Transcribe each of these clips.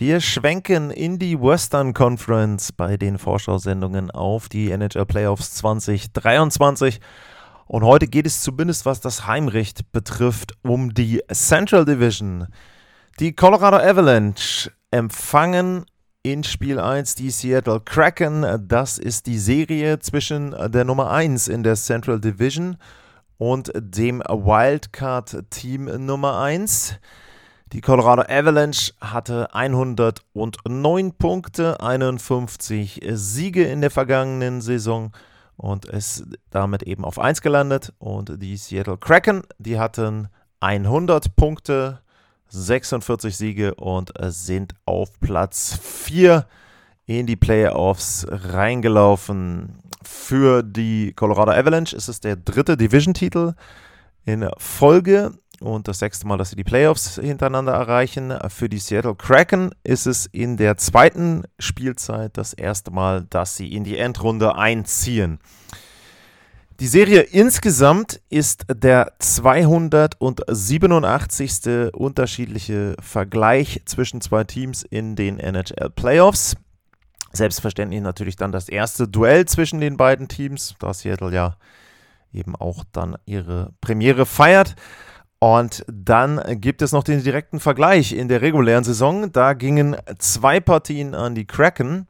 Wir schwenken in die Western Conference bei den Vorschau-Sendungen auf die NHL Playoffs 2023. Und heute geht es zumindest, was das Heimrecht betrifft, um die Central Division. Die Colorado Avalanche empfangen in Spiel 1 die Seattle Kraken. Das ist die Serie zwischen der Nummer 1 in der Central Division und dem Wildcard-Team Nummer 1. Die Colorado Avalanche hatte 109 Punkte, 51 Siege in der vergangenen Saison und ist damit eben auf 1 gelandet. Und die Seattle Kraken, die hatten 100 Punkte, 46 Siege und sind auf Platz 4 in die Playoffs reingelaufen. Für die Colorado Avalanche ist es der dritte Division-Titel in Folge und das sechste Mal, dass sie die Playoffs hintereinander erreichen. Für die Seattle Kraken ist es in der zweiten Spielzeit das erste Mal, dass sie in die Endrunde einziehen. Die Serie insgesamt ist der 287. unterschiedliche Vergleich zwischen zwei Teams in den NHL Playoffs. Selbstverständlich natürlich dann das erste Duell zwischen den beiden Teams, da Seattle ja eben auch dann ihre Premiere feiert. Und dann gibt es noch den direkten Vergleich in der regulären Saison. Da gingen zwei Partien an die Kraken.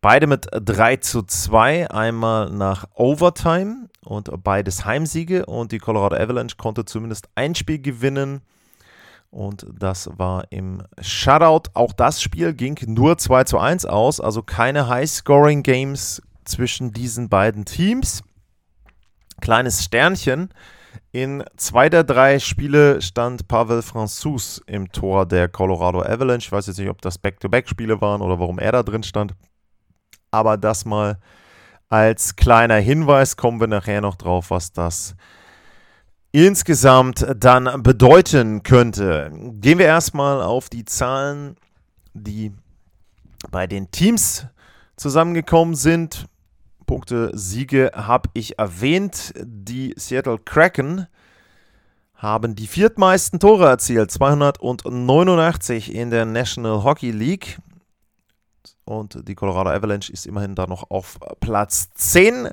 Beide mit 3 zu 2, einmal nach Overtime und beides Heimsiege. Und die Colorado Avalanche konnte zumindest ein Spiel gewinnen und das war im Shutout. Auch das Spiel ging nur 2 zu 1 aus, also keine High-Scoring-Games zwischen diesen beiden Teams. Kleines Sternchen. In zwei der drei Spiele stand Pavel François im Tor der Colorado Avalanche. Ich weiß jetzt nicht, ob das Back-to-Back-Spiele waren oder warum er da drin stand. Aber das mal als kleiner Hinweis kommen wir nachher noch drauf, was das insgesamt dann bedeuten könnte. Gehen wir erstmal auf die Zahlen, die bei den Teams zusammengekommen sind. Punkte, Siege habe ich erwähnt. Die Seattle Kraken haben die viertmeisten Tore erzielt, 289 in der National Hockey League. Und die Colorado Avalanche ist immerhin da noch auf Platz 10.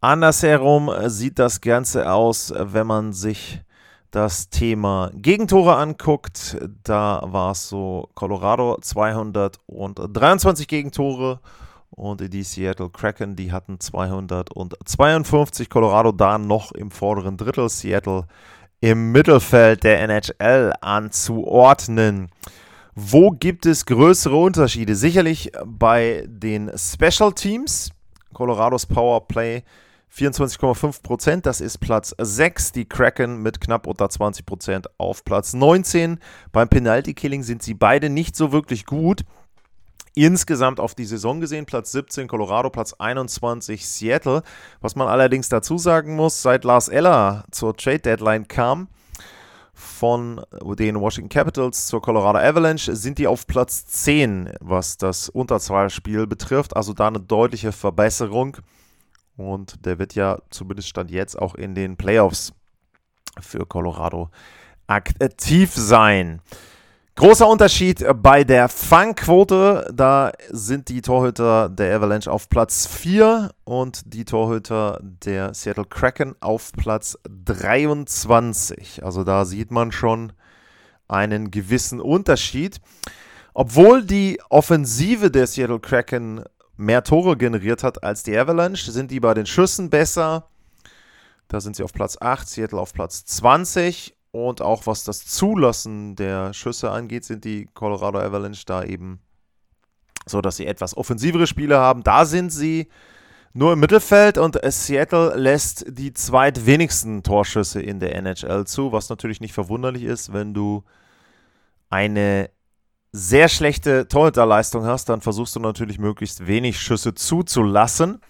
Andersherum sieht das Ganze aus, wenn man sich das Thema Gegentore anguckt. Da war es so: Colorado 223 Gegentore und die Seattle Kraken, die hatten 252. Colorado da noch im vorderen Drittel, Seattle im Mittelfeld der NHL anzuordnen. Wo gibt es größere Unterschiede? Sicherlich bei den Special Teams. Colorados Powerplay 24,5 Prozent, das ist Platz 6. Die Kraken mit knapp unter 20 Prozent auf Platz 19. Beim Penalty Killing sind sie beide nicht so wirklich gut. Insgesamt auf die Saison gesehen, Platz 17 Colorado, Platz 21 Seattle. Was man allerdings dazu sagen muss, seit Lars Eller zur Trade Deadline kam, von den Washington Capitals zur Colorado Avalanche sind die auf Platz 10, was das Unterzahlspiel betrifft. Also da eine deutliche Verbesserung. Und der wird ja zumindest Stand jetzt auch in den Playoffs für Colorado aktiv sein. Großer Unterschied bei der Fangquote. Da sind die Torhüter der Avalanche auf Platz 4 und die Torhüter der Seattle Kraken auf Platz 23. Also da sieht man schon einen gewissen Unterschied. Obwohl die Offensive der Seattle Kraken mehr Tore generiert hat als die Avalanche, sind die bei den Schüssen besser. Da sind sie auf Platz 8, Seattle auf Platz 20. Und auch was das Zulassen der Schüsse angeht, sind die Colorado Avalanche da eben so, dass sie etwas offensivere Spiele haben. Da sind sie nur im Mittelfeld und Seattle lässt die zweitwenigsten Torschüsse in der NHL zu, was natürlich nicht verwunderlich ist, wenn du eine sehr schlechte Torhüterleistung hast, dann versuchst du natürlich möglichst wenig Schüsse zuzulassen.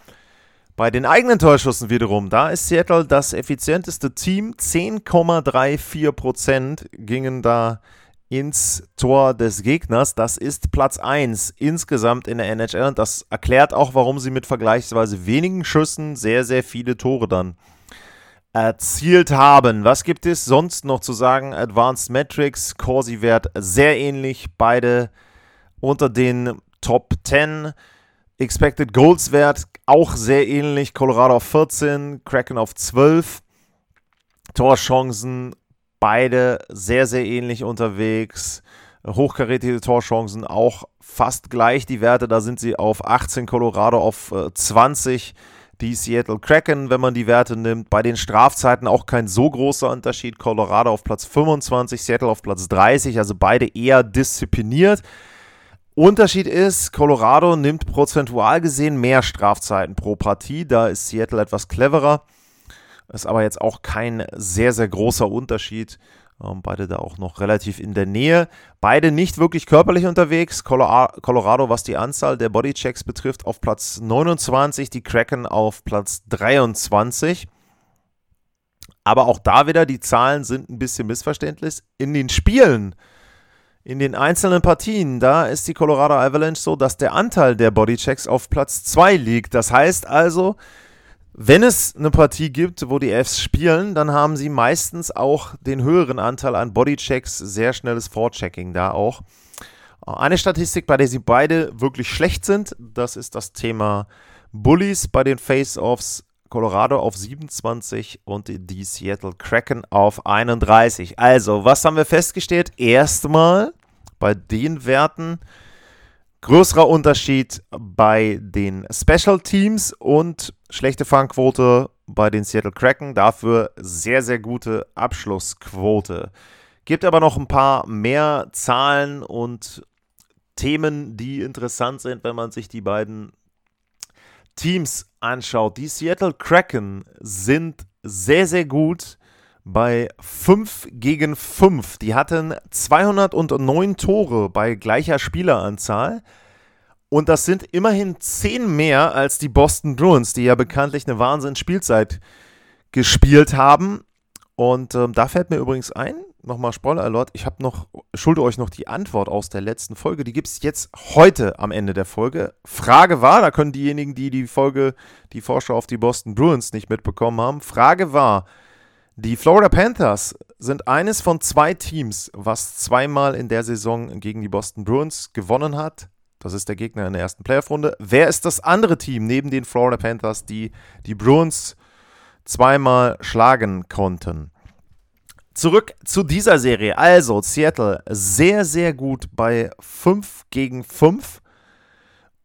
Bei den eigenen Torschüssen wiederum, da ist Seattle das effizienteste Team. 10,34% gingen da ins Tor des Gegners. Das ist Platz 1 insgesamt in der NHL und das erklärt auch, warum sie mit vergleichsweise wenigen Schüssen sehr, sehr viele Tore dann erzielt haben. Was gibt es sonst noch zu sagen? Advanced Metrics, Corsi-Wert sehr ähnlich, beide unter den Top 10. Expected Goals Wert auch sehr ähnlich, Colorado auf 14, Kraken auf 12. Torchancen beide sehr, sehr ähnlich unterwegs. Hochkarätige Torchancen auch fast gleich die Werte. Da sind sie auf 18, Colorado auf 20 die Seattle Kraken, wenn man die Werte nimmt. Bei den Strafzeiten auch kein so großer Unterschied. Colorado auf Platz 25, Seattle auf Platz 30, also beide eher diszipliniert. Unterschied ist, Colorado nimmt prozentual gesehen mehr Strafzeiten pro Partie. Da ist Seattle etwas cleverer. Ist aber jetzt auch kein sehr, sehr großer Unterschied. Ähm, beide da auch noch relativ in der Nähe. Beide nicht wirklich körperlich unterwegs. Colorado, was die Anzahl der Bodychecks betrifft, auf Platz 29, die Kraken auf Platz 23. Aber auch da wieder, die Zahlen sind ein bisschen missverständlich. In den Spielen, in den einzelnen Partien, da ist die Colorado Avalanche so, dass der Anteil der Bodychecks auf Platz 2 liegt. Das heißt also, wenn es eine Partie gibt, wo die Fs spielen, dann haben sie meistens auch den höheren Anteil an Bodychecks, sehr schnelles Vorchecking da auch. Eine Statistik, bei der sie beide wirklich schlecht sind, das ist das Thema Bullies bei den Face-Offs. Colorado auf 27 und die Seattle Kraken auf 31. Also, was haben wir festgestellt? Erstmal bei den Werten Größerer Unterschied bei den Special Teams und schlechte Fangquote bei den Seattle Kraken. Dafür sehr, sehr gute Abschlussquote. Gibt aber noch ein paar mehr Zahlen und Themen, die interessant sind, wenn man sich die beiden Teams anschaut. Die Seattle Kraken sind sehr, sehr gut bei 5 gegen 5. Die hatten 209 Tore bei gleicher Spieleranzahl. Und das sind immerhin 10 mehr als die Boston Bruins, die ja bekanntlich eine Wahnsinns-Spielzeit gespielt haben. Und ähm, da fällt mir übrigens ein, nochmal Spoiler Alert, ich habe noch, schulde euch noch die Antwort aus der letzten Folge. Die gibt es jetzt heute am Ende der Folge. Frage war, da können diejenigen, die die Folge, die Vorschau auf die Boston Bruins nicht mitbekommen haben, Frage war, die Florida Panthers sind eines von zwei Teams, was zweimal in der Saison gegen die Boston Bruins gewonnen hat. Das ist der Gegner in der ersten Playoff-Runde. Wer ist das andere Team neben den Florida Panthers, die die Bruins zweimal schlagen konnten? Zurück zu dieser Serie. Also, Seattle sehr, sehr gut bei 5 gegen 5.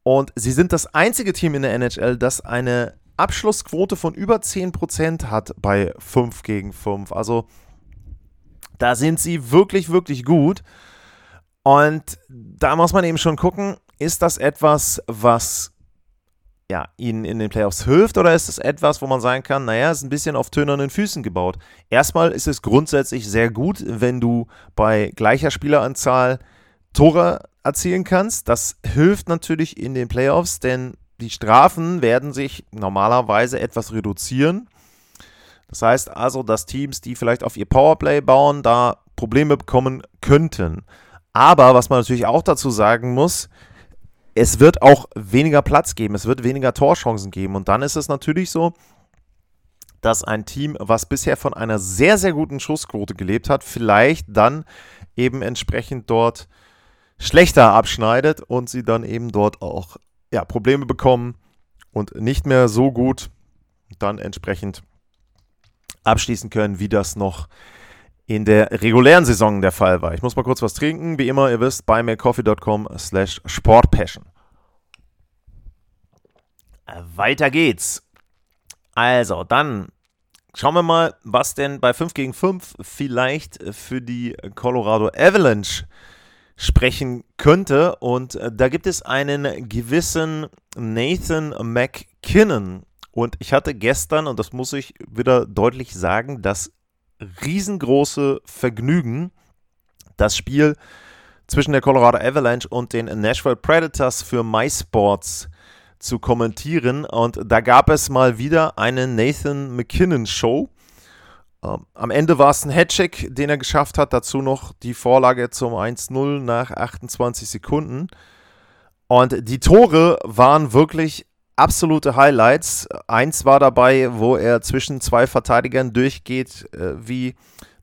Und sie sind das einzige Team in der NHL, das eine Abschlussquote von über 10% hat bei 5 gegen 5. Also da sind sie wirklich, wirklich gut. Und da muss man eben schon gucken, ist das etwas, was ja, ihnen in den Playoffs hilft oder ist es etwas, wo man sagen kann, naja, es ist ein bisschen auf tönernen Füßen gebaut? Erstmal ist es grundsätzlich sehr gut, wenn du bei gleicher Spieleranzahl Tore erzielen kannst. Das hilft natürlich in den Playoffs, denn die Strafen werden sich normalerweise etwas reduzieren. Das heißt also, dass Teams, die vielleicht auf ihr Powerplay bauen, da Probleme bekommen könnten. Aber was man natürlich auch dazu sagen muss, es wird auch weniger Platz geben, es wird weniger Torchancen geben. Und dann ist es natürlich so, dass ein Team, was bisher von einer sehr, sehr guten Schussquote gelebt hat, vielleicht dann eben entsprechend dort schlechter abschneidet und sie dann eben dort auch ja, Probleme bekommen und nicht mehr so gut dann entsprechend abschließen können, wie das noch in der regulären Saison der Fall war. Ich muss mal kurz was trinken. Wie immer, ihr wisst, bei buymeacoffee.com slash sportpassion. Weiter geht's. Also, dann schauen wir mal, was denn bei 5 gegen 5 vielleicht für die Colorado Avalanche sprechen könnte. Und äh, da gibt es einen gewissen Nathan McKinnon. Und ich hatte gestern, und das muss ich wieder deutlich sagen, das riesengroße Vergnügen, das Spiel zwischen der Colorado Avalanche und den Nashville Predators für MySports zu kommentieren. Und da gab es mal wieder eine Nathan McKinnon Show. Ähm, am Ende war es ein Headcheck, den er geschafft hat. Dazu noch die Vorlage zum 1-0 nach 28 Sekunden. Und die Tore waren wirklich absolute Highlights. Eins war dabei, wo er zwischen zwei Verteidigern durchgeht, äh, wie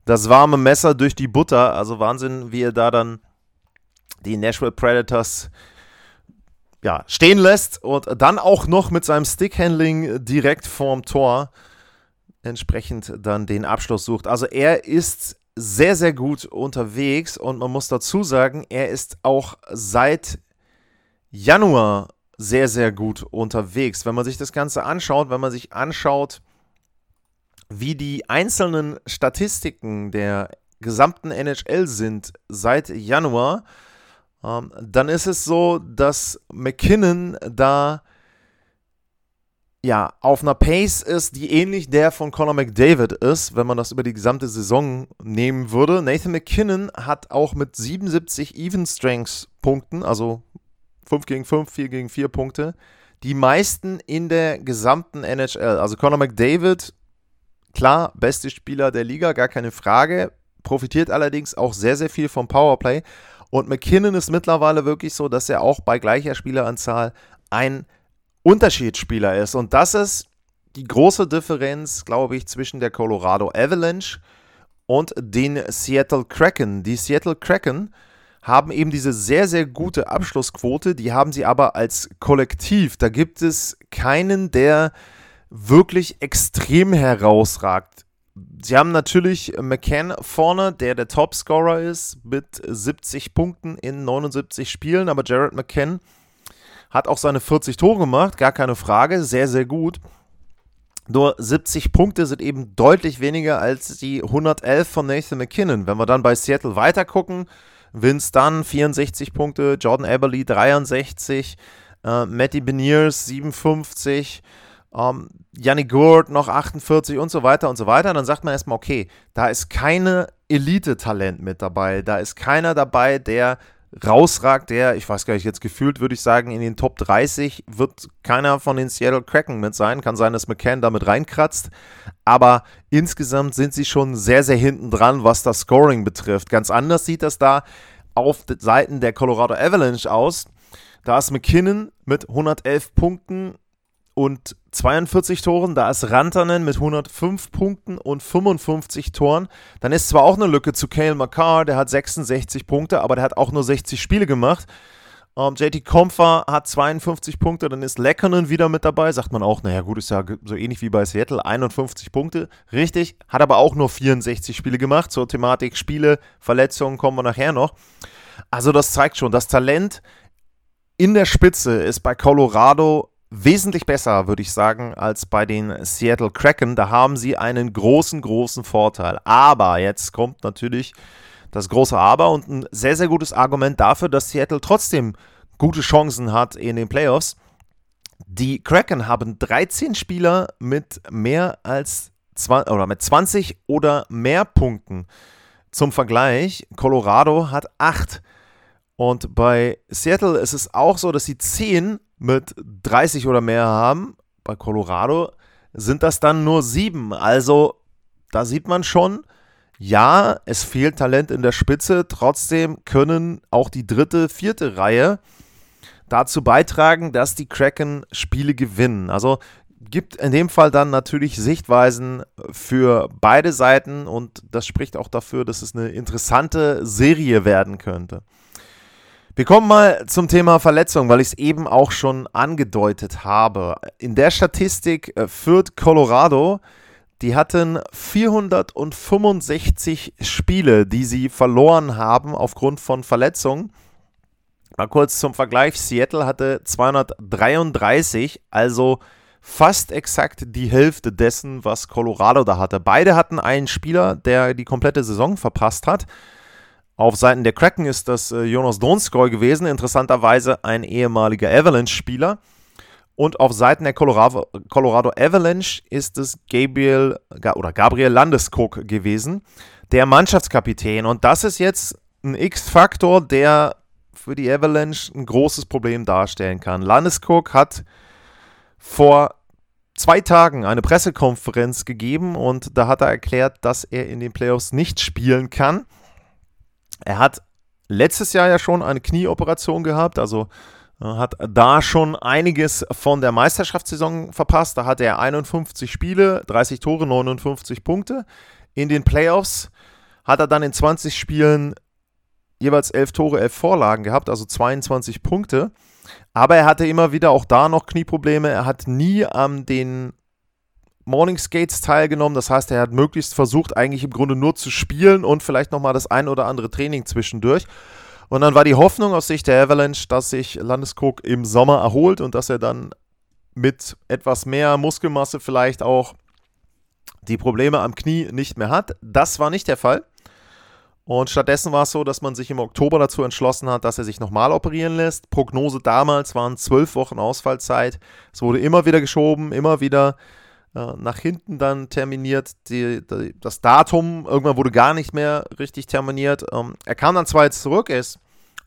das warme Messer durch die Butter. Also Wahnsinn, wie er da dann die Nashville Predators ja, stehen lässt und dann auch noch mit seinem Stickhandling direkt vorm Tor entsprechend dann den Abschluss sucht. Also er ist sehr, sehr gut unterwegs und man muss dazu sagen, er ist auch seit Januar sehr, sehr gut unterwegs. Wenn man sich das Ganze anschaut, wenn man sich anschaut, wie die einzelnen Statistiken der gesamten NHL sind seit Januar, ähm, dann ist es so, dass McKinnon da ja, auf einer Pace ist, die ähnlich der von Conor McDavid ist, wenn man das über die gesamte Saison nehmen würde. Nathan McKinnon hat auch mit 77 Even Strengths Punkten, also 5 gegen 5, 4 gegen 4 Punkte, die meisten in der gesamten NHL. Also Conor McDavid, klar, beste Spieler der Liga, gar keine Frage, profitiert allerdings auch sehr, sehr viel vom Powerplay. Und McKinnon ist mittlerweile wirklich so, dass er auch bei gleicher Spieleranzahl ein Unterschiedsspieler ist. Und das ist die große Differenz, glaube ich, zwischen der Colorado Avalanche und den Seattle Kraken. Die Seattle Kraken haben eben diese sehr, sehr gute Abschlussquote, die haben sie aber als Kollektiv. Da gibt es keinen, der wirklich extrem herausragt. Sie haben natürlich McCann vorne, der der Topscorer ist, mit 70 Punkten in 79 Spielen. Aber Jared McCann hat auch seine 40 Tore gemacht, gar keine Frage, sehr, sehr gut. Nur 70 Punkte sind eben deutlich weniger als die 111 von Nathan McKinnon. Wenn wir dann bei Seattle weitergucken, Vince Dunn 64 Punkte, Jordan Eberly 63, äh, Matty Beniers 57, ähm, Yannick Gurt noch 48 und so weiter und so weiter. dann sagt man erstmal, okay, da ist keine Elite-Talent mit dabei. Da ist keiner dabei, der rausragt, der, ich weiß gar nicht, jetzt gefühlt würde ich sagen, in den Top 30 wird keiner von den Seattle Kraken mit sein. Kann sein, dass McCann damit reinkratzt. Aber insgesamt sind sie schon sehr, sehr hinten dran, was das Scoring betrifft. Ganz anders sieht das da auf Seiten der Colorado Avalanche aus. Da ist McKinnon mit 111 Punkten und 42 Toren. Da ist Rantanen mit 105 Punkten und 55 Toren. Dann ist zwar auch eine Lücke zu Kale McCarr, der hat 66 Punkte, aber der hat auch nur 60 Spiele gemacht. Um, ähm, JT Kompfer hat 52 Punkte, dann ist Leckonen wieder mit dabei. Sagt man auch, naja, gut, ist ja so ähnlich wie bei Seattle, 51 Punkte. Richtig, hat aber auch nur 64 Spiele gemacht. Zur Thematik Spiele, Verletzungen kommen wir nachher noch. Also, das zeigt schon, das Talent in der Spitze ist bei Colorado wesentlich besser, würde ich sagen, als bei den Seattle Kraken. Da haben sie einen großen, großen Vorteil. Aber jetzt kommt natürlich das große Aber und ein sehr, sehr gutes Argument dafür, dass Seattle trotzdem gute Chancen hat in den Playoffs. Die Kraken haben 13 Spieler mit mehr als 20, oder mit 20 oder mehr Punkten. Zum Vergleich, Colorado hat 8. Und bei Seattle ist es auch so, dass sie 10 mit 30 oder mehr haben. Bei Colorado sind das dann nur 7. Also da sieht man schon, ja, es fehlt Talent in der Spitze. Trotzdem können auch die dritte, vierte Reihe dazu beitragen, dass die Kraken Spiele gewinnen. Also gibt in dem Fall dann natürlich Sichtweisen für beide Seiten und das spricht auch dafür, dass es eine interessante Serie werden könnte. Wir kommen mal zum Thema Verletzung, weil ich es eben auch schon angedeutet habe. In der Statistik äh, führt Colorado, die hatten 465 Spiele, die sie verloren haben aufgrund von Verletzungen. Mal kurz zum Vergleich, Seattle hatte 233, also fast exakt die Hälfte dessen, was Colorado da hatte. Beide hatten einen Spieler, der die komplette Saison verpasst hat. Auf Seiten der Kraken ist das äh, Jonas Donskoy gewesen, interessanterweise ein ehemaliger Avalanche-Spieler. Und auf Seiten der Colorado, Colorado Avalanche ist es Gabriel oder Gabriel Landeskog gewesen, der Mannschaftskapitän. Und das ist jetzt ein X-Faktor, der für die Avalanche ein großes Problem darstellen kann. Landeskog hat vor zwei Tagen eine Pressekonferenz gegeben und da hat er erklärt, dass er in den Playoffs nicht spielen kann. Er hat letztes Jahr ja schon eine Knieoperation gehabt, also äh, hat da schon einiges von der Meisterschaftssaison verpasst. Da hatte er 51 Spiele, 30 Tore, 59 Punkte. In den Playoffs hat er dann in 20 Spielen jeweils 11 Tore, 11 Vorlagen gehabt, also 22 Punkte. Aber er hatte immer wieder auch da noch Knieprobleme. Er hat nie an den Morning Skates teilgenommen. Das heißt, er hat möglichst versucht, eigentlich im Grunde nur zu spielen und vielleicht nochmal das ein oder andere Training zwischendurch. Und dann war die Hoffnung aus Sicht der Avalanche, dass sich Landeskog im Sommer erholt und dass er dann mit etwas mehr Muskelmasse vielleicht auch die Probleme am Knie nicht mehr hat. Das war nicht der Fall. Und stattdessen war es so, dass man sich im Oktober dazu entschlossen hat, dass er sich nochmal operieren lässt. Prognose damals waren zwölf Wochen Ausfallzeit. Es wurde immer wieder geschoben, immer wieder äh, nach hinten dann terminiert. Die, die, das Datum irgendwann wurde gar nicht mehr richtig terminiert. Ähm, er kam dann zwar jetzt zurück, er ist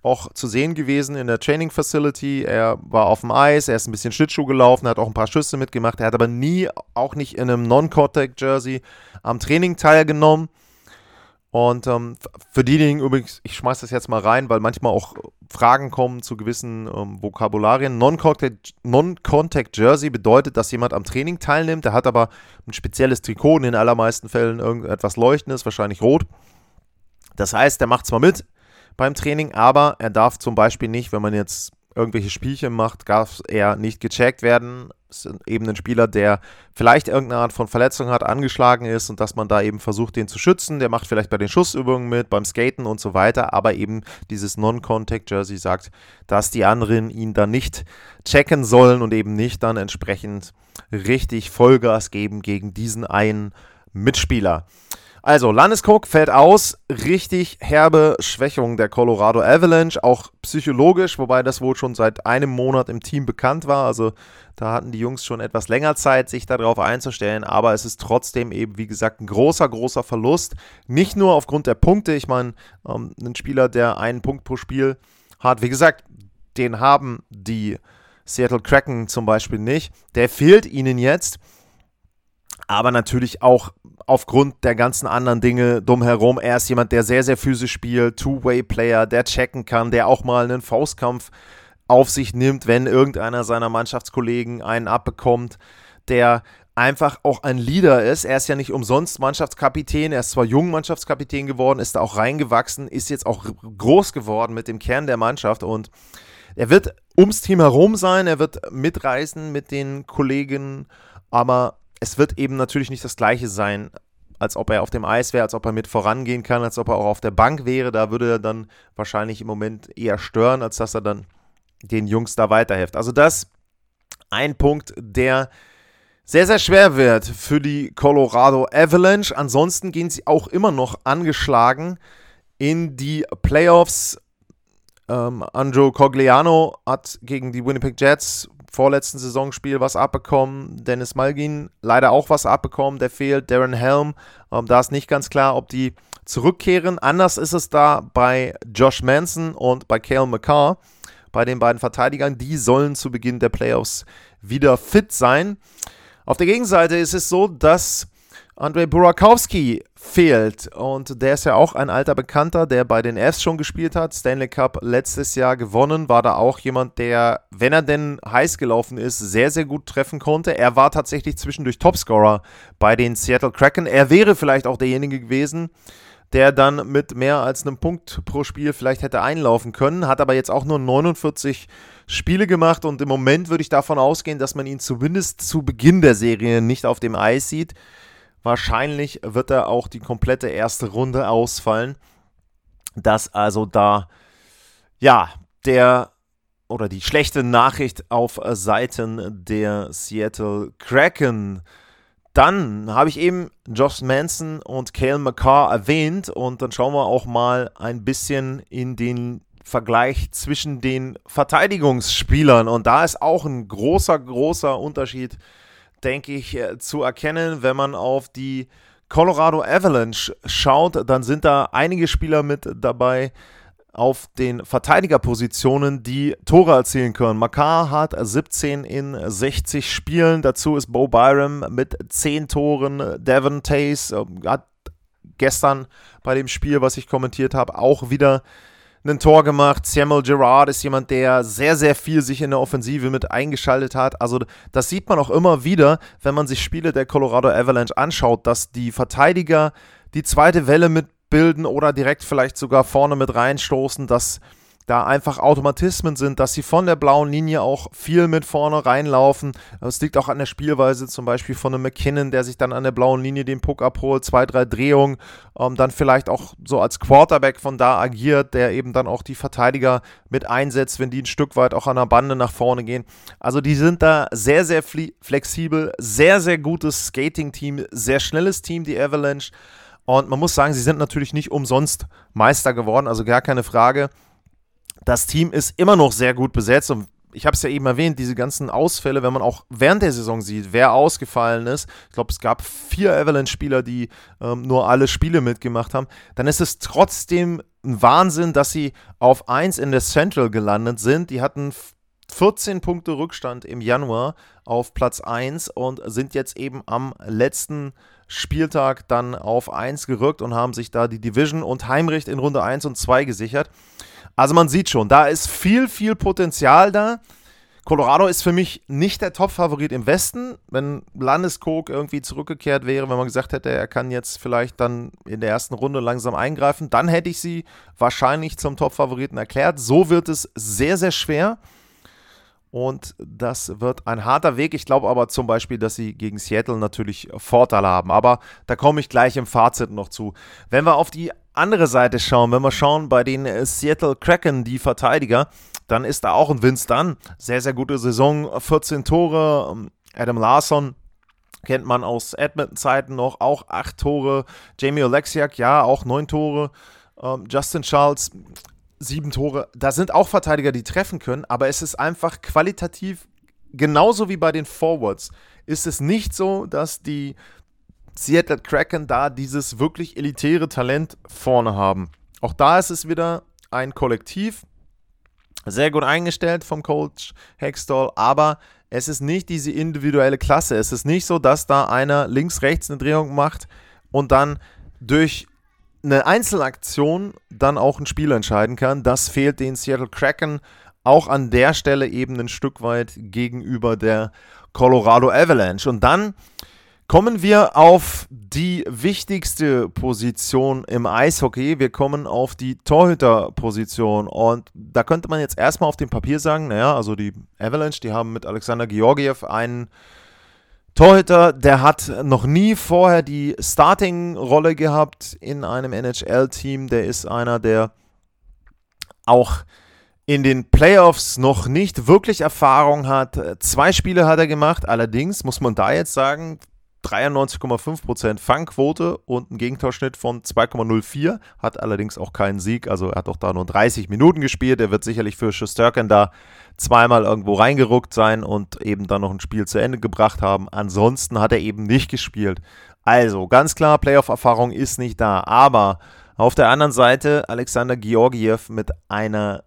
auch zu sehen gewesen in der Training Facility. Er war auf dem Eis, er ist ein bisschen Schlittschuh gelaufen, hat auch ein paar Schüsse mitgemacht. Er hat aber nie, auch nicht in einem Non-Contact-Jersey, am Training teilgenommen. Und ähm, für diejenigen übrigens, ich schmeiße das jetzt mal rein, weil manchmal auch Fragen kommen zu gewissen ähm, Vokabularien. Non-Contact, Non-Contact Jersey bedeutet, dass jemand am Training teilnimmt. Der hat aber ein spezielles Trikot, in den allermeisten Fällen irgendetwas Leuchtendes, wahrscheinlich rot. Das heißt, der macht zwar mit beim Training, aber er darf zum Beispiel nicht, wenn man jetzt irgendwelche Spielchen macht, darf er nicht gecheckt werden. Eben ein Spieler, der vielleicht irgendeine Art von Verletzung hat, angeschlagen ist und dass man da eben versucht, den zu schützen. Der macht vielleicht bei den Schussübungen mit, beim Skaten und so weiter, aber eben dieses Non-Contact-Jersey sagt, dass die anderen ihn dann nicht checken sollen und eben nicht dann entsprechend richtig Vollgas geben gegen diesen einen Mitspieler. Also, Landeskog fällt aus. Richtig herbe Schwächung der Colorado Avalanche, auch psychologisch, wobei das wohl schon seit einem Monat im Team bekannt war. Also, da hatten die Jungs schon etwas länger Zeit, sich darauf einzustellen. Aber es ist trotzdem eben, wie gesagt, ein großer, großer Verlust. Nicht nur aufgrund der Punkte. Ich meine, ähm, ein Spieler, der einen Punkt pro Spiel hat, wie gesagt, den haben die Seattle Kraken zum Beispiel nicht. Der fehlt ihnen jetzt aber natürlich auch aufgrund der ganzen anderen Dinge drumherum. Er ist jemand, der sehr, sehr physisch spielt, Two-Way-Player, der checken kann, der auch mal einen Faustkampf auf sich nimmt, wenn irgendeiner seiner Mannschaftskollegen einen abbekommt, der einfach auch ein Leader ist. Er ist ja nicht umsonst Mannschaftskapitän. Er ist zwar jung Mannschaftskapitän geworden, ist da auch reingewachsen, ist jetzt auch groß geworden mit dem Kern der Mannschaft und er wird ums Team herum sein, er wird mitreisen mit den Kollegen, aber es wird eben natürlich nicht das gleiche sein, als ob er auf dem Eis wäre, als ob er mit vorangehen kann, als ob er auch auf der Bank wäre. Da würde er dann wahrscheinlich im Moment eher stören, als dass er dann den Jungs da weiterhilft. Also das ein Punkt, der sehr, sehr schwer wird für die Colorado Avalanche. Ansonsten gehen sie auch immer noch angeschlagen in die Playoffs. Ähm, Andrew Cogliano hat gegen die Winnipeg Jets vorletzten Saisonspiel was abbekommen. Dennis Malgin leider auch was abbekommen, der fehlt. Darren Helm, ähm, da ist nicht ganz klar, ob die zurückkehren. Anders ist es da bei Josh Manson und bei Cale McCarr, bei den beiden Verteidigern. Die sollen zu Beginn der Playoffs wieder fit sein. Auf der Gegenseite ist es so, dass Andrei Burakowski fehlt. Und der ist ja auch ein alter Bekannter, der bei den Fs schon gespielt hat. Stanley Cup letztes Jahr gewonnen. War da auch jemand, der, wenn er denn heiß gelaufen ist, sehr, sehr gut treffen konnte. Er war tatsächlich zwischendurch Topscorer bei den Seattle Kraken. Er wäre vielleicht auch derjenige gewesen, der dann mit mehr als einem Punkt pro Spiel vielleicht hätte einlaufen können, hat aber jetzt auch nur 49 Spiele gemacht und im Moment würde ich davon ausgehen, dass man ihn zumindest zu Beginn der Serie nicht auf dem Eis sieht. Wahrscheinlich wird er auch die komplette erste Runde ausfallen. Dass also da, ja, der oder die schlechte Nachricht auf Seiten der Seattle Kraken. Dann habe ich eben Josh Manson und Cale McCarr erwähnt und dann schauen wir auch mal ein bisschen in den Vergleich zwischen den Verteidigungsspielern und da ist auch ein großer, großer Unterschied denke ich, äh, zu erkennen, wenn man auf die Colorado Avalanche schaut, dann sind da einige Spieler mit dabei auf den Verteidigerpositionen, die Tore erzielen können. Makar hat 17 in 60 Spielen. Dazu ist Bo Byram mit 10 Toren. Devon Tays äh, hat gestern bei dem Spiel, was ich kommentiert habe, auch wieder ein Tor gemacht. Samuel Gerard ist jemand, der sehr, sehr viel sich in der Offensive mit eingeschaltet hat. Also das sieht man auch immer wieder, wenn man sich Spiele der Colorado Avalanche anschaut, dass die Verteidiger die zweite Welle mitbilden oder direkt vielleicht sogar vorne mit reinstoßen, dass da einfach Automatismen sind, dass sie von der blauen Linie auch viel mit vorne reinlaufen. Das liegt auch an der Spielweise zum Beispiel von einem McKinnon, der sich dann an der blauen Linie den Puck abholt, zwei, drei Drehungen, ähm, dann vielleicht auch so als Quarterback von da agiert, der eben dann auch die Verteidiger mit einsetzt, wenn die ein Stück weit auch an der Bande nach vorne gehen. Also die sind da sehr, sehr flexibel, sehr, sehr gutes Skating-Team, sehr schnelles Team, die Avalanche. Und man muss sagen, sie sind natürlich nicht umsonst Meister geworden, also gar keine Frage. Das Team ist immer noch sehr gut besetzt und ich habe es ja eben erwähnt, diese ganzen Ausfälle, wenn man auch während der Saison sieht, wer ausgefallen ist, ich glaube, es gab vier Avalanche-Spieler, die ähm, nur alle Spiele mitgemacht haben, dann ist es trotzdem ein Wahnsinn, dass sie auf 1 in der Central gelandet sind. Die hatten 14 Punkte Rückstand im Januar auf Platz 1 und sind jetzt eben am letzten Spieltag dann auf 1 gerückt und haben sich da die Division und Heimrecht in Runde 1 und 2 gesichert. Also man sieht schon, da ist viel, viel Potenzial da. Colorado ist für mich nicht der Top-Favorit im Westen. Wenn Landeskog irgendwie zurückgekehrt wäre, wenn man gesagt hätte, er kann jetzt vielleicht dann in der ersten Runde langsam eingreifen, dann hätte ich sie wahrscheinlich zum Top-Favoriten erklärt. So wird es sehr, sehr schwer. Und das wird ein harter Weg. Ich glaube aber zum Beispiel, dass sie gegen Seattle natürlich Vorteile haben. Aber da komme ich gleich im Fazit noch zu. Wenn wir auf die andere Seite schauen, wenn wir schauen bei den Seattle Kraken, die Verteidiger, dann ist da auch ein Vince Dunn. Sehr, sehr gute Saison. 14 Tore. Adam Larson kennt man aus Edmonton-Zeiten noch. Auch 8 Tore. Jamie Oleksiak, ja, auch 9 Tore. Ähm, Justin Charles sieben Tore. Da sind auch Verteidiger, die treffen können, aber es ist einfach qualitativ genauso wie bei den Forwards. Ist es nicht so, dass die Seattle Kraken da dieses wirklich elitäre Talent vorne haben. Auch da ist es wieder ein Kollektiv, sehr gut eingestellt vom Coach Hextall, aber es ist nicht diese individuelle Klasse. Es ist nicht so, dass da einer links, rechts eine Drehung macht und dann durch eine Einzelaktion dann auch ein Spiel entscheiden kann. Das fehlt den Seattle Kraken auch an der Stelle eben ein Stück weit gegenüber der Colorado Avalanche. Und dann kommen wir auf die wichtigste Position im Eishockey. Wir kommen auf die Torhüterposition. Und da könnte man jetzt erstmal auf dem Papier sagen, naja, also die Avalanche, die haben mit Alexander Georgiev einen Torhüter, der hat noch nie vorher die Starting-Rolle gehabt in einem NHL-Team. Der ist einer, der auch in den Playoffs noch nicht wirklich Erfahrung hat. Zwei Spiele hat er gemacht, allerdings muss man da jetzt sagen, 93,5% Fangquote und einen Gegentorschnitt von 2,04. Hat allerdings auch keinen Sieg, also er hat auch da nur 30 Minuten gespielt. Er wird sicherlich für Schusterken da zweimal irgendwo reingeruckt sein und eben dann noch ein Spiel zu Ende gebracht haben. Ansonsten hat er eben nicht gespielt. Also ganz klar, Playoff-Erfahrung ist nicht da. Aber auf der anderen Seite Alexander Georgiev mit einer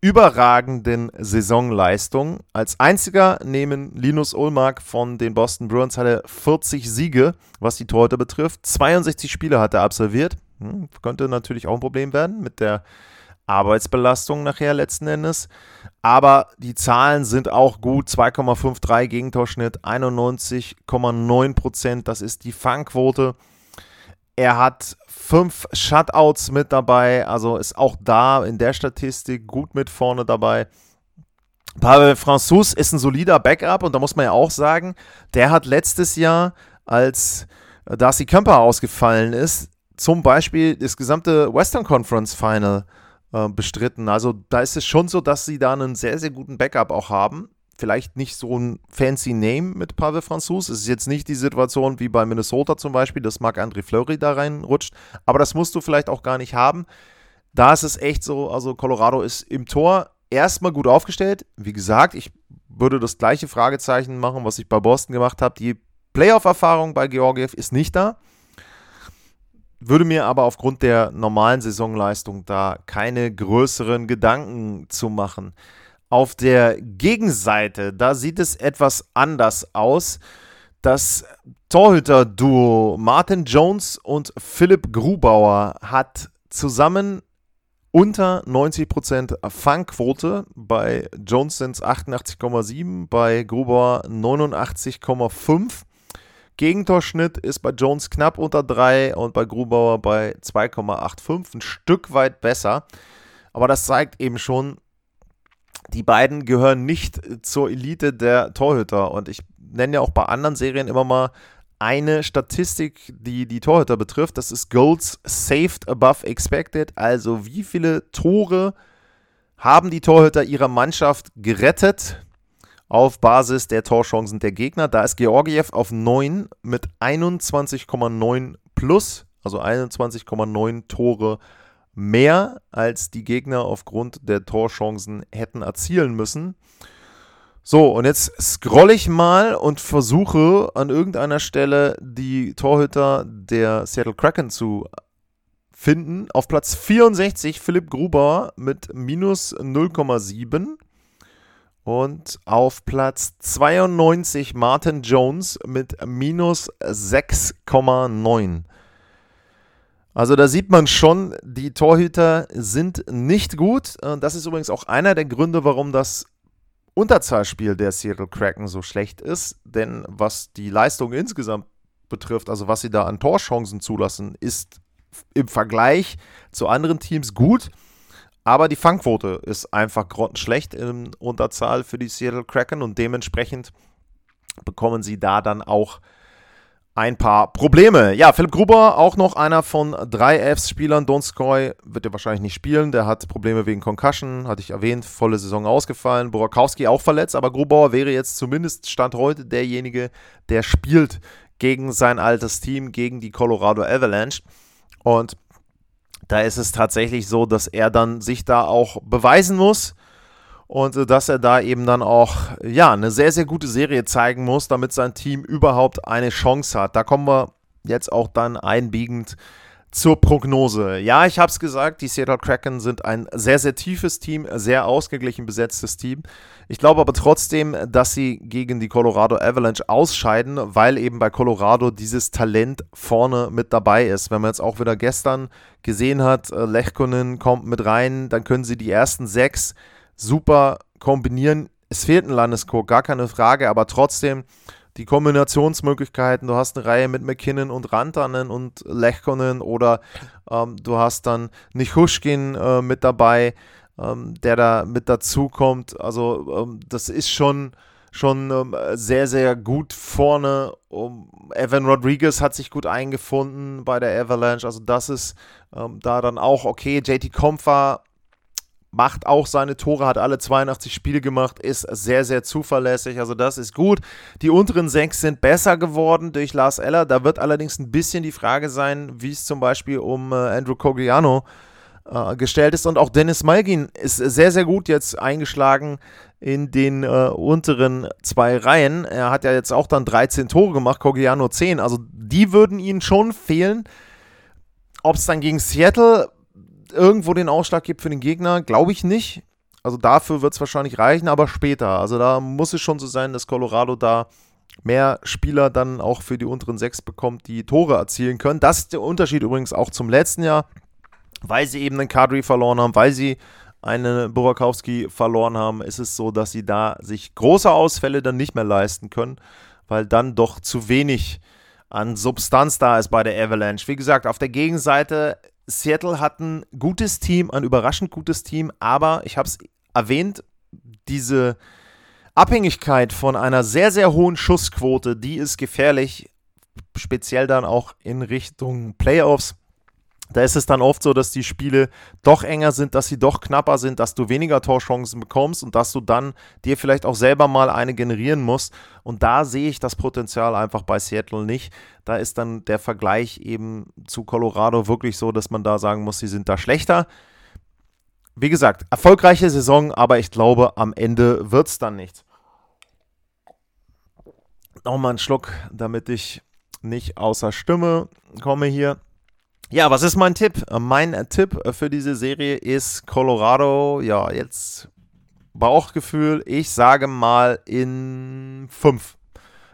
überragenden Saisonleistung. Als einziger neben Linus Ulmark von den Boston Bruins hat er 40 Siege, was die Torhüter betrifft. 62 Spiele hat er absolviert. Hm, könnte natürlich auch ein Problem werden mit der Arbeitsbelastung nachher letzten Endes. Aber die Zahlen sind auch gut. 2,53 Gegentorschnitt, 91,9 Prozent. Das ist die Fangquote. Er hat fünf Shutouts mit dabei, also ist auch da in der Statistik gut mit vorne dabei. Pavel Franzus ist ein solider Backup und da muss man ja auch sagen, der hat letztes Jahr, als Darcy Kemper ausgefallen ist, zum Beispiel das gesamte Western Conference Final äh, bestritten. Also da ist es schon so, dass sie da einen sehr, sehr guten Backup auch haben vielleicht nicht so ein fancy Name mit Pavel Franzus. Es ist jetzt nicht die Situation wie bei Minnesota zum Beispiel, dass Marc-André Fleury da reinrutscht, aber das musst du vielleicht auch gar nicht haben. Da ist es echt so, also Colorado ist im Tor erstmal gut aufgestellt. Wie gesagt, ich würde das gleiche Fragezeichen machen, was ich bei Boston gemacht habe. Die Playoff-Erfahrung bei Georgiev ist nicht da. würde mir aber aufgrund der normalen Saisonleistung da keine größeren Gedanken zu machen. Auf der Gegenseite, da sieht es etwas anders aus. Das Torhüter-Duo Martin Jones und Philipp Grubauer hat zusammen unter 90% Fangquote. Bei Jones sind es 88,7, bei Grubauer 89,5. Gegentorschnitt ist bei Jones knapp unter 3 und bei Grubauer bei 2,85, ein Stück weit besser. Aber das zeigt eben schon, die beiden gehören nicht zur Elite der Torhüter. Und ich nenne ja auch bei anderen Serien immer mal eine Statistik, die die Torhüter betrifft. Das ist Goals saved above expected. Also wie viele Tore haben die Torhüter ihrer Mannschaft gerettet auf Basis der Torchancen der Gegner. Da ist Georgiev auf 9 mit 21,9 plus, also 21,9 Tore mehr, als die Gegner aufgrund der Torchancen hätten erzielen müssen. So, und jetzt scrolle ich mal und versuche an irgendeiner Stelle die Torhüter der Seattle Kraken zu finden. Auf Platz 64 Philipp Gruber mit minus 0,7. Und auf Platz 92 Martin Jones mit minus 6,9. Also da sieht man schon, die Torhüter sind nicht gut. Das ist übrigens auch einer der Gründe, warum das Unterzahlspiel der Seattle Kraken so schlecht ist. Denn was die Leistung insgesamt betrifft, also was sie da an Torchancen zulassen, ist im Vergleich zu anderen Teams gut. Aber die Fangquote ist einfach grottenschlecht in Unterzahl für die Seattle Kraken und dementsprechend bekommen sie da dann auch ein paar Probleme. Ja, Philipp Gruber, auch noch einer von drei Fs-Spielern. Donskoy wird er wahrscheinlich nicht spielen. Der hat Probleme wegen Concussion, hatte ich erwähnt, volle Saison ausgefallen. Borakowski auch verletzt, aber Grubauer wäre jetzt zumindest Stand heute derjenige, der spielt gegen sein altes Team, gegen die Colorado Avalanche. Und da ist es tatsächlich so, dass er dann sich da auch beweisen muss und äh, dass er da eben dann auch ja eine sehr sehr gute Serie zeigen muss, damit sein Team überhaupt eine Chance hat. Da kommen wir jetzt auch dann einbiegend zur Prognose. Ja, ich habe es gesagt, die Seattle Kraken sind ein sehr, sehr tiefes Team, sehr ausgeglichen besetztes Team. Ich glaube aber trotzdem, dass sie gegen die Colorado Avalanche ausscheiden, weil eben bei Colorado dieses Talent vorne mit dabei ist. Wenn man jetzt auch wieder gestern gesehen hat, äh, Lechkonen kommt mit rein, dann können sie die ersten sechs super kombinieren. Es fehlt ein Landeskog, gar keine Frage, aber trotzdem die Kombinationsmöglichkeiten. Du hast eine Reihe mit McKinnon und Rantanen und Lechkonen oder ähm, du hast dann Nichushkin äh, mit dabei, ähm, der da mit dazu kommt. Also ähm, das ist schon schon ähm, sehr, sehr gut vorne. Evan Rodriguez hat sich gut eingefunden bei der Avalanche. Also das ist ähm, da dann auch okay. JT Comfer macht auch seine Tore, hat alle 82 Spiele gemacht, ist sehr, sehr zuverlässig. Also das ist gut. Die unteren sechs sind besser geworden durch Lars Eller. Da wird allerdings ein bisschen die Frage sein, wie es zum Beispiel um äh, Andrew Cogliano äh, gestellt ist. Und auch Dennis Malgin ist sehr, sehr gut jetzt eingeschlagen in den äh, unteren zwei Reihen. Er hat ja jetzt auch dann 13 Tore gemacht, Cogliano 10. Also die würden ihnen schon fehlen. Ob es dann gegen Seattle irgendwo den Ausschlag gibt für den Gegner, glaube ich nicht. Also dafür wird es wahrscheinlich reichen, aber später. Also da muss es schon so sein, dass Colorado da mehr Spieler dann auch für die unteren sechs bekommt, die Tore erzielen können. Das ist der Unterschied übrigens auch zum letzten Jahr, weil sie eben einen Kadri verloren haben, weil sie einen Burakowski verloren haben, ist es so, dass sie da sich große Ausfälle dann nicht mehr leisten können, weil dann doch zu wenig an Substanz da ist bei der Avalanche. Wie gesagt, auf der Gegenseite Seattle hat ein gutes Team, ein überraschend gutes Team, aber ich habe es erwähnt, diese Abhängigkeit von einer sehr, sehr hohen Schussquote, die ist gefährlich, speziell dann auch in Richtung Playoffs. Da ist es dann oft so, dass die Spiele doch enger sind, dass sie doch knapper sind, dass du weniger Torchancen bekommst und dass du dann dir vielleicht auch selber mal eine generieren musst. Und da sehe ich das Potenzial einfach bei Seattle nicht. Da ist dann der Vergleich eben zu Colorado wirklich so, dass man da sagen muss, sie sind da schlechter. Wie gesagt, erfolgreiche Saison, aber ich glaube, am Ende wird es dann nichts. Nochmal einen Schluck, damit ich nicht außer Stimme komme hier. Ja, was ist mein Tipp? Mein Tipp für diese Serie ist Colorado. Ja, jetzt Bauchgefühl. Ich sage mal in fünf.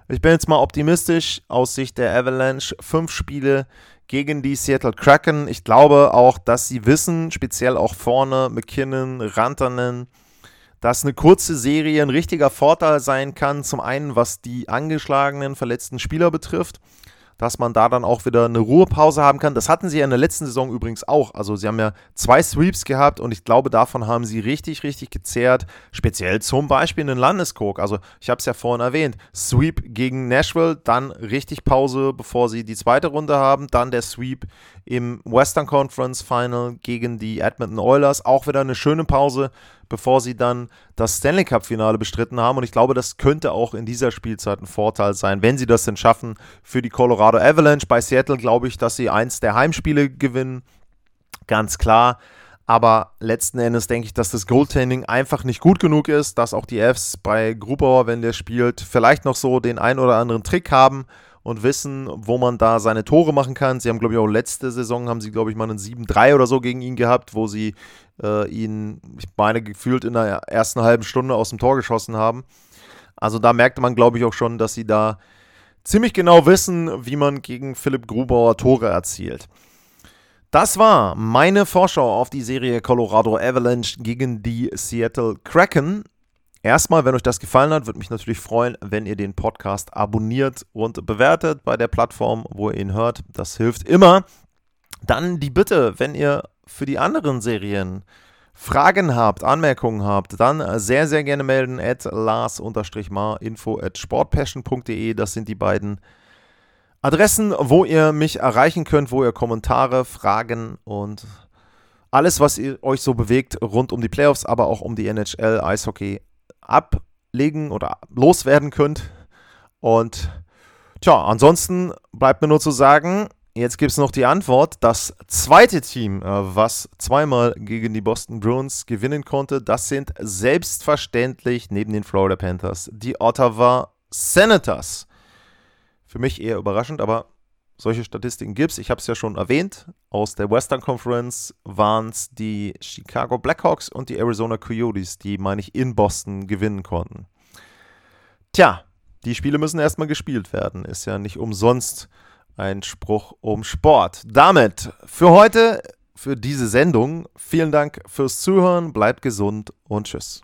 Ich bin jetzt mal optimistisch aus Sicht der Avalanche. Fünf Spiele gegen die Seattle Kraken. Ich glaube auch, dass sie wissen, speziell auch vorne, McKinnon, Rantanen, dass eine kurze Serie ein richtiger Vorteil sein kann. Zum einen, was die angeschlagenen, verletzten Spieler betrifft dass man da dann auch wieder eine Ruhepause haben kann. Das hatten sie ja in der letzten Saison übrigens auch. Also sie haben ja zwei Sweeps gehabt und ich glaube, davon haben sie richtig, richtig gezehrt. Speziell zum Beispiel in den Landeskog. Also ich habe es ja vorhin erwähnt. Sweep gegen Nashville, dann richtig Pause, bevor sie die zweite Runde haben. Dann der Sweep im Western Conference Final gegen die Edmonton Oilers. Auch wieder eine schöne Pause bevor sie dann das Stanley Cup-Finale bestritten haben. Und ich glaube, das könnte auch in dieser Spielzeit ein Vorteil sein, wenn sie das denn schaffen für die Colorado Avalanche. Bei Seattle glaube ich, dass sie eins der Heimspiele gewinnen. Ganz klar. Aber letzten Endes denke ich, dass das Goaltending einfach nicht gut genug ist, dass auch die Fs bei Grubauer, wenn der spielt, vielleicht noch so den ein oder anderen Trick haben und wissen, wo man da seine Tore machen kann. Sie haben, glaube ich, auch letzte Saison haben sie, glaube ich, mal einen 7-3 oder so gegen ihn gehabt, wo sie äh, ihn, ich meine, gefühlt in der ersten halben Stunde aus dem Tor geschossen haben. Also da merkte man, glaube ich, auch schon, dass sie da ziemlich genau wissen, wie man gegen Philipp Grubauer Tore erzielt. Das war meine Vorschau auf die Serie Colorado Avalanche gegen die Seattle Kraken. Erstmal, wenn euch das gefallen hat, würde mich natürlich freuen, wenn ihr den Podcast abonniert und bewertet bei der Plattform, wo ihr ihn hört. Das hilft immer. Dann die Bitte, wenn ihr für die anderen Serien Fragen habt, Anmerkungen habt, dann sehr, sehr gerne melden at lars-mar info at sportpassion.de. Das sind die beiden Adressen, wo ihr mich erreichen könnt, wo ihr Kommentare, Fragen und alles, was ihr euch so bewegt rund um die Playoffs, aber auch um die NHL, Eishockey ablegen oder loswerden könnt. Und tja, ansonsten bleibt mir nur zu sagen, jetzt gibt es noch die Antwort. Das zweite Team, äh, was zweimal gegen die Boston Bruins gewinnen konnte, das sind selbstverständlich neben den Florida Panthers die Ottawa Senators. Für mich eher überraschend, aber solche Statistiken gibt es. Ich habe es ja schon erwähnt. Aus der Western Conference waren es die Chicago Blackhawks und die Arizona Coyotes, die, meine ich, in Boston gewinnen konnten. Tja, die Spiele müssen erstmal gespielt werden. Ist ja nicht umsonst ein Spruch um Sport. Damit für heute, für diese Sendung, vielen Dank fürs Zuhören. Bleibt gesund und tschüss.